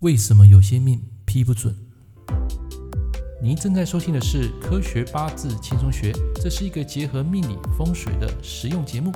为什么有些命批不准？您正在收听的是《科学八字轻松学》，这是一个结合命理风水的实用节目。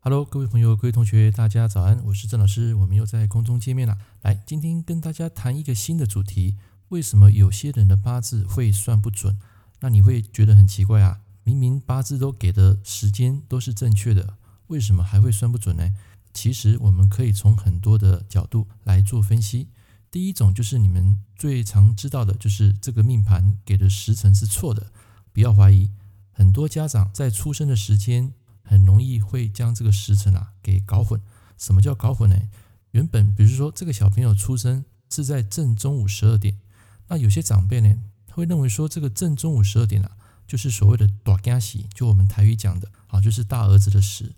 Hello，各位朋友、各位同学，大家早安，我是郑老师，我们又在空中见面了。来，今天跟大家谈一个新的主题：为什么有些人的八字会算不准？那你会觉得很奇怪啊，明明八字都给的时间都是正确的。为什么还会算不准呢？其实我们可以从很多的角度来做分析。第一种就是你们最常知道的，就是这个命盘给的时辰是错的。不要怀疑，很多家长在出生的时间很容易会将这个时辰啊给搞混。什么叫搞混呢？原本比如说这个小朋友出生是在正中午十二点，那有些长辈呢会认为说这个正中午十二点啊，就是所谓的大惊喜，就我们台语讲的啊，就是大儿子的时。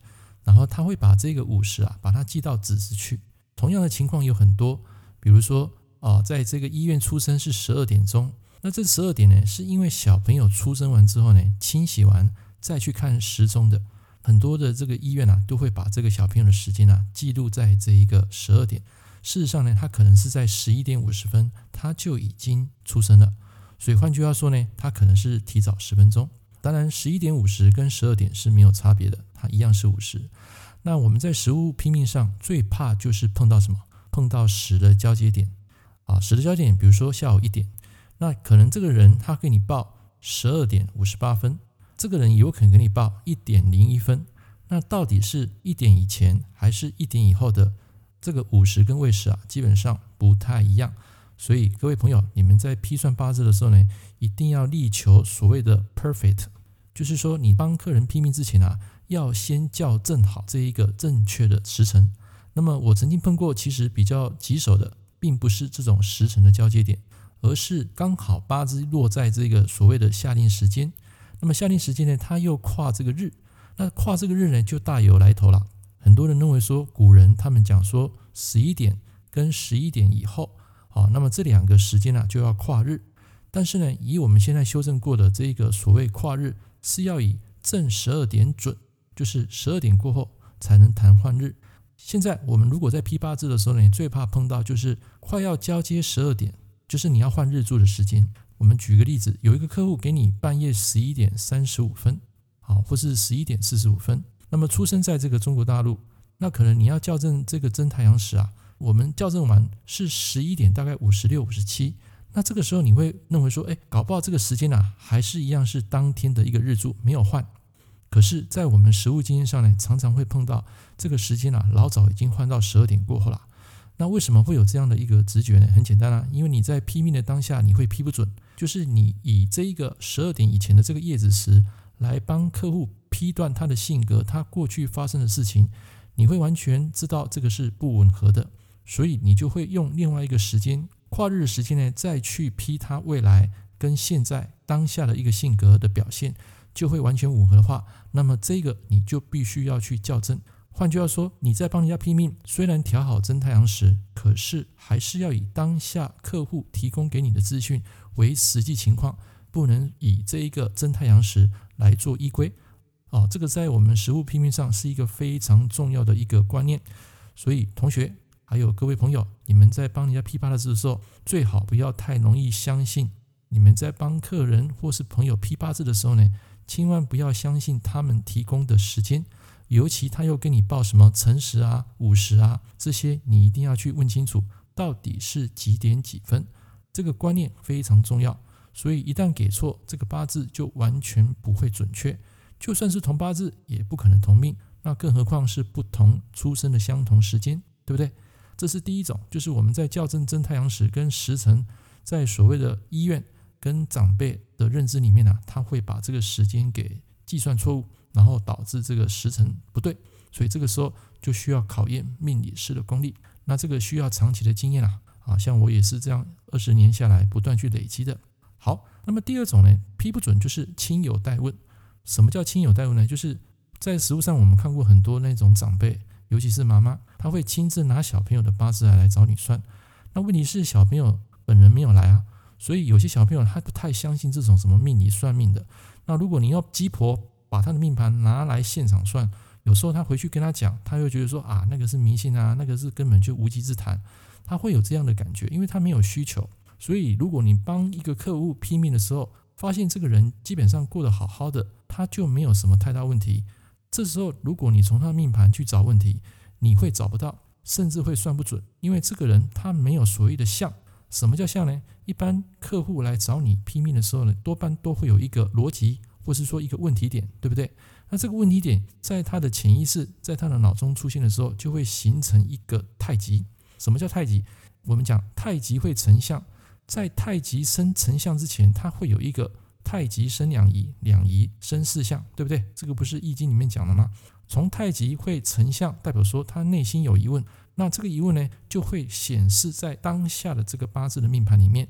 然后他会把这个五十啊，把它记到子时去。同样的情况有很多，比如说啊，在这个医院出生是十二点钟，那这十二点呢，是因为小朋友出生完之后呢，清洗完再去看时钟的。很多的这个医院啊，都会把这个小朋友的时间啊记录在这一个十二点。事实上呢，他可能是在十一点五十分他就已经出生了，所以换句话说呢，他可能是提早十分钟。当然，十一点五十跟十二点是没有差别的，它一样是五十。那我们在实物拼命上最怕就是碰到什么？碰到十的交接点啊，十的交接点，比如说下午一点，那可能这个人他给你报十二点五十八分，这个人有可能给你报一点零一分。那到底是一点以前还是一点以后的这个五十跟未时啊？基本上不太一样。所以各位朋友，你们在批算八字的时候呢，一定要力求所谓的 perfect，就是说你帮客人拼命之前啊，要先校正好这一个正确的时辰。那么我曾经碰过，其实比较棘手的，并不是这种时辰的交接点，而是刚好八字落在这个所谓的下令时间。那么下令时间呢，它又跨这个日，那跨这个日呢，就大有来头了。很多人认为说，古人他们讲说十一点跟十一点以后。好，那么这两个时间呢，就要跨日，但是呢，以我们现在修正过的这个所谓跨日，是要以正十二点准，就是十二点过后才能谈换日。现在我们如果在批八字的时候呢，你最怕碰到就是快要交接十二点，就是你要换日柱的时间。我们举个例子，有一个客户给你半夜十一点三十五分，好，或是十一点四十五分，那么出生在这个中国大陆，那可能你要校正这个真太阳时啊。我们校正完是十一点，大概五十六、五十七。那这个时候你会认为说，哎，搞不好这个时间啊，还是一样是当天的一个日柱，没有换。可是，在我们实务经验上呢，常常会碰到这个时间啊，老早已经换到十二点过后了。那为什么会有这样的一个直觉呢？很简单啊，因为你在批命的当下，你会批不准，就是你以这一个十二点以前的这个夜子时来帮客户批断他的性格，他过去发生的事情，你会完全知道这个是不吻合的。所以你就会用另外一个时间跨日的时间呢，再去批他未来跟现在当下的一个性格的表现，就会完全吻合的话，那么这个你就必须要去校正。换句话说，你在帮人家批命，虽然调好真太阳时，可是还是要以当下客户提供给你的资讯为实际情况，不能以这一个真太阳时来做依归。哦，这个在我们实务批命上是一个非常重要的一个观念。所以同学。还有各位朋友，你们在帮人家批八字的时候，最好不要太容易相信。你们在帮客人或是朋友批八字的时候呢，千万不要相信他们提供的时间，尤其他又跟你报什么辰时啊、午时啊这些，你一定要去问清楚到底是几点几分。这个观念非常重要。所以一旦给错，这个八字就完全不会准确。就算是同八字，也不可能同命。那更何况是不同出生的相同时间，对不对？这是第一种，就是我们在校正真太阳时跟时辰，在所谓的医院跟长辈的认知里面呢、他会把这个时间给计算错误，然后导致这个时辰不对，所以这个时候就需要考验命理师的功力。那这个需要长期的经验啊，啊，像我也是这样二十年下来不断去累积的。好，那么第二种呢，批不准就是亲友代问。什么叫亲友代问呢？就是在实务上我们看过很多那种长辈。尤其是妈妈，她会亲自拿小朋友的八字来来找你算。那问题是小朋友本人没有来啊，所以有些小朋友他不太相信这种什么命理算命的。那如果你要鸡婆把他的命盘拿来现场算，有时候他回去跟他讲，他又觉得说啊，那个是迷信啊，那个是根本就无稽之谈，他会有这样的感觉，因为他没有需求。所以，如果你帮一个客户批命的时候，发现这个人基本上过得好好的，他就没有什么太大问题。这时候，如果你从他命盘去找问题，你会找不到，甚至会算不准，因为这个人他没有所谓的相。什么叫像呢？一般客户来找你拼命的时候呢，多半都会有一个逻辑，或是说一个问题点，对不对？那这个问题点在他的潜意识，在他的脑中出现的时候，就会形成一个太极。什么叫太极？我们讲太极会成像，在太极生成像之前，它会有一个太极生两仪，两仪生四象，对不对？这个不是易经里面讲的吗？从太极会成象，代表说他内心有疑问，那这个疑问呢，就会显示在当下的这个八字的命盘里面。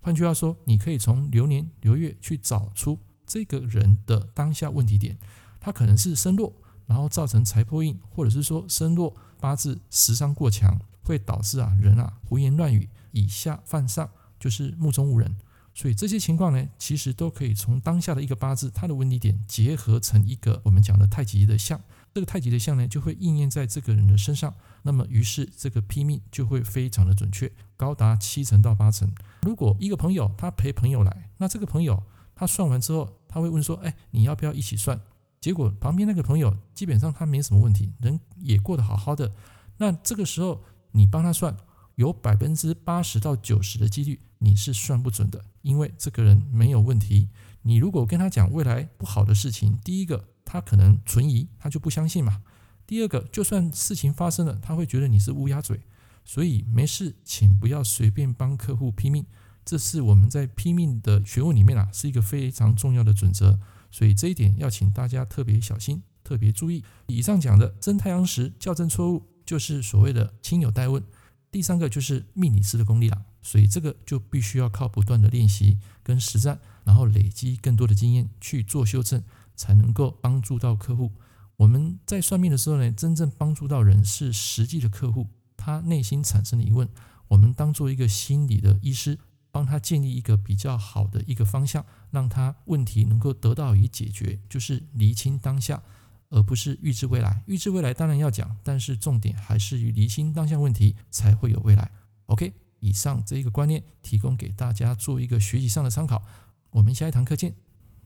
换句话说，你可以从流年流月去找出这个人的当下问题点。他可能是身弱，然后造成财破印，或者是说身弱八字食伤过强，会导致啊人啊胡言乱语，以下犯上，就是目中无人。所以这些情况呢，其实都可以从当下的一个八字，它的问题点结合成一个我们讲的太极的相。这个太极的相呢，就会应验在这个人的身上。那么于是这个批命就会非常的准确，高达七成到八成。如果一个朋友他陪朋友来，那这个朋友他算完之后，他会问说：“哎，你要不要一起算？”结果旁边那个朋友基本上他没什么问题，人也过得好好的。那这个时候你帮他算，有百分之八十到九十的几率你是算不准的，因为这个人没有问题。你如果跟他讲未来不好的事情，第一个他可能存疑，他就不相信嘛。第二个，就算事情发生了，他会觉得你是乌鸦嘴。所以没事，请不要随便帮客户拼命，这是我们在拼命的学问里面啊，是一个非常重要的准则。所以这一点要请大家特别小心，特别注意。以上讲的真太阳时校正错误，就是所谓的亲友代问。第三个就是命理师的功力了，所以这个就必须要靠不断的练习跟实战，然后累积更多的经验去做修正，才能够帮助到客户。我们在算命的时候呢，真正帮助到人是实际的客户，他内心产生的疑问，我们当做一个心理的医师。帮他建立一个比较好的一个方向，让他问题能够得到以解决，就是厘清当下，而不是预知未来。预知未来当然要讲，但是重点还是于厘清当下问题，才会有未来。OK，以上这一个观念提供给大家做一个学习上的参考。我们下一堂课见，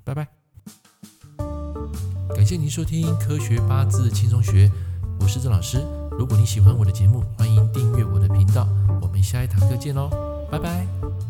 拜拜。感谢您收听《科学八字轻松学》，我是郑老师。如果你喜欢我的节目，欢迎订阅我的频道。我们下一堂课见喽，拜拜。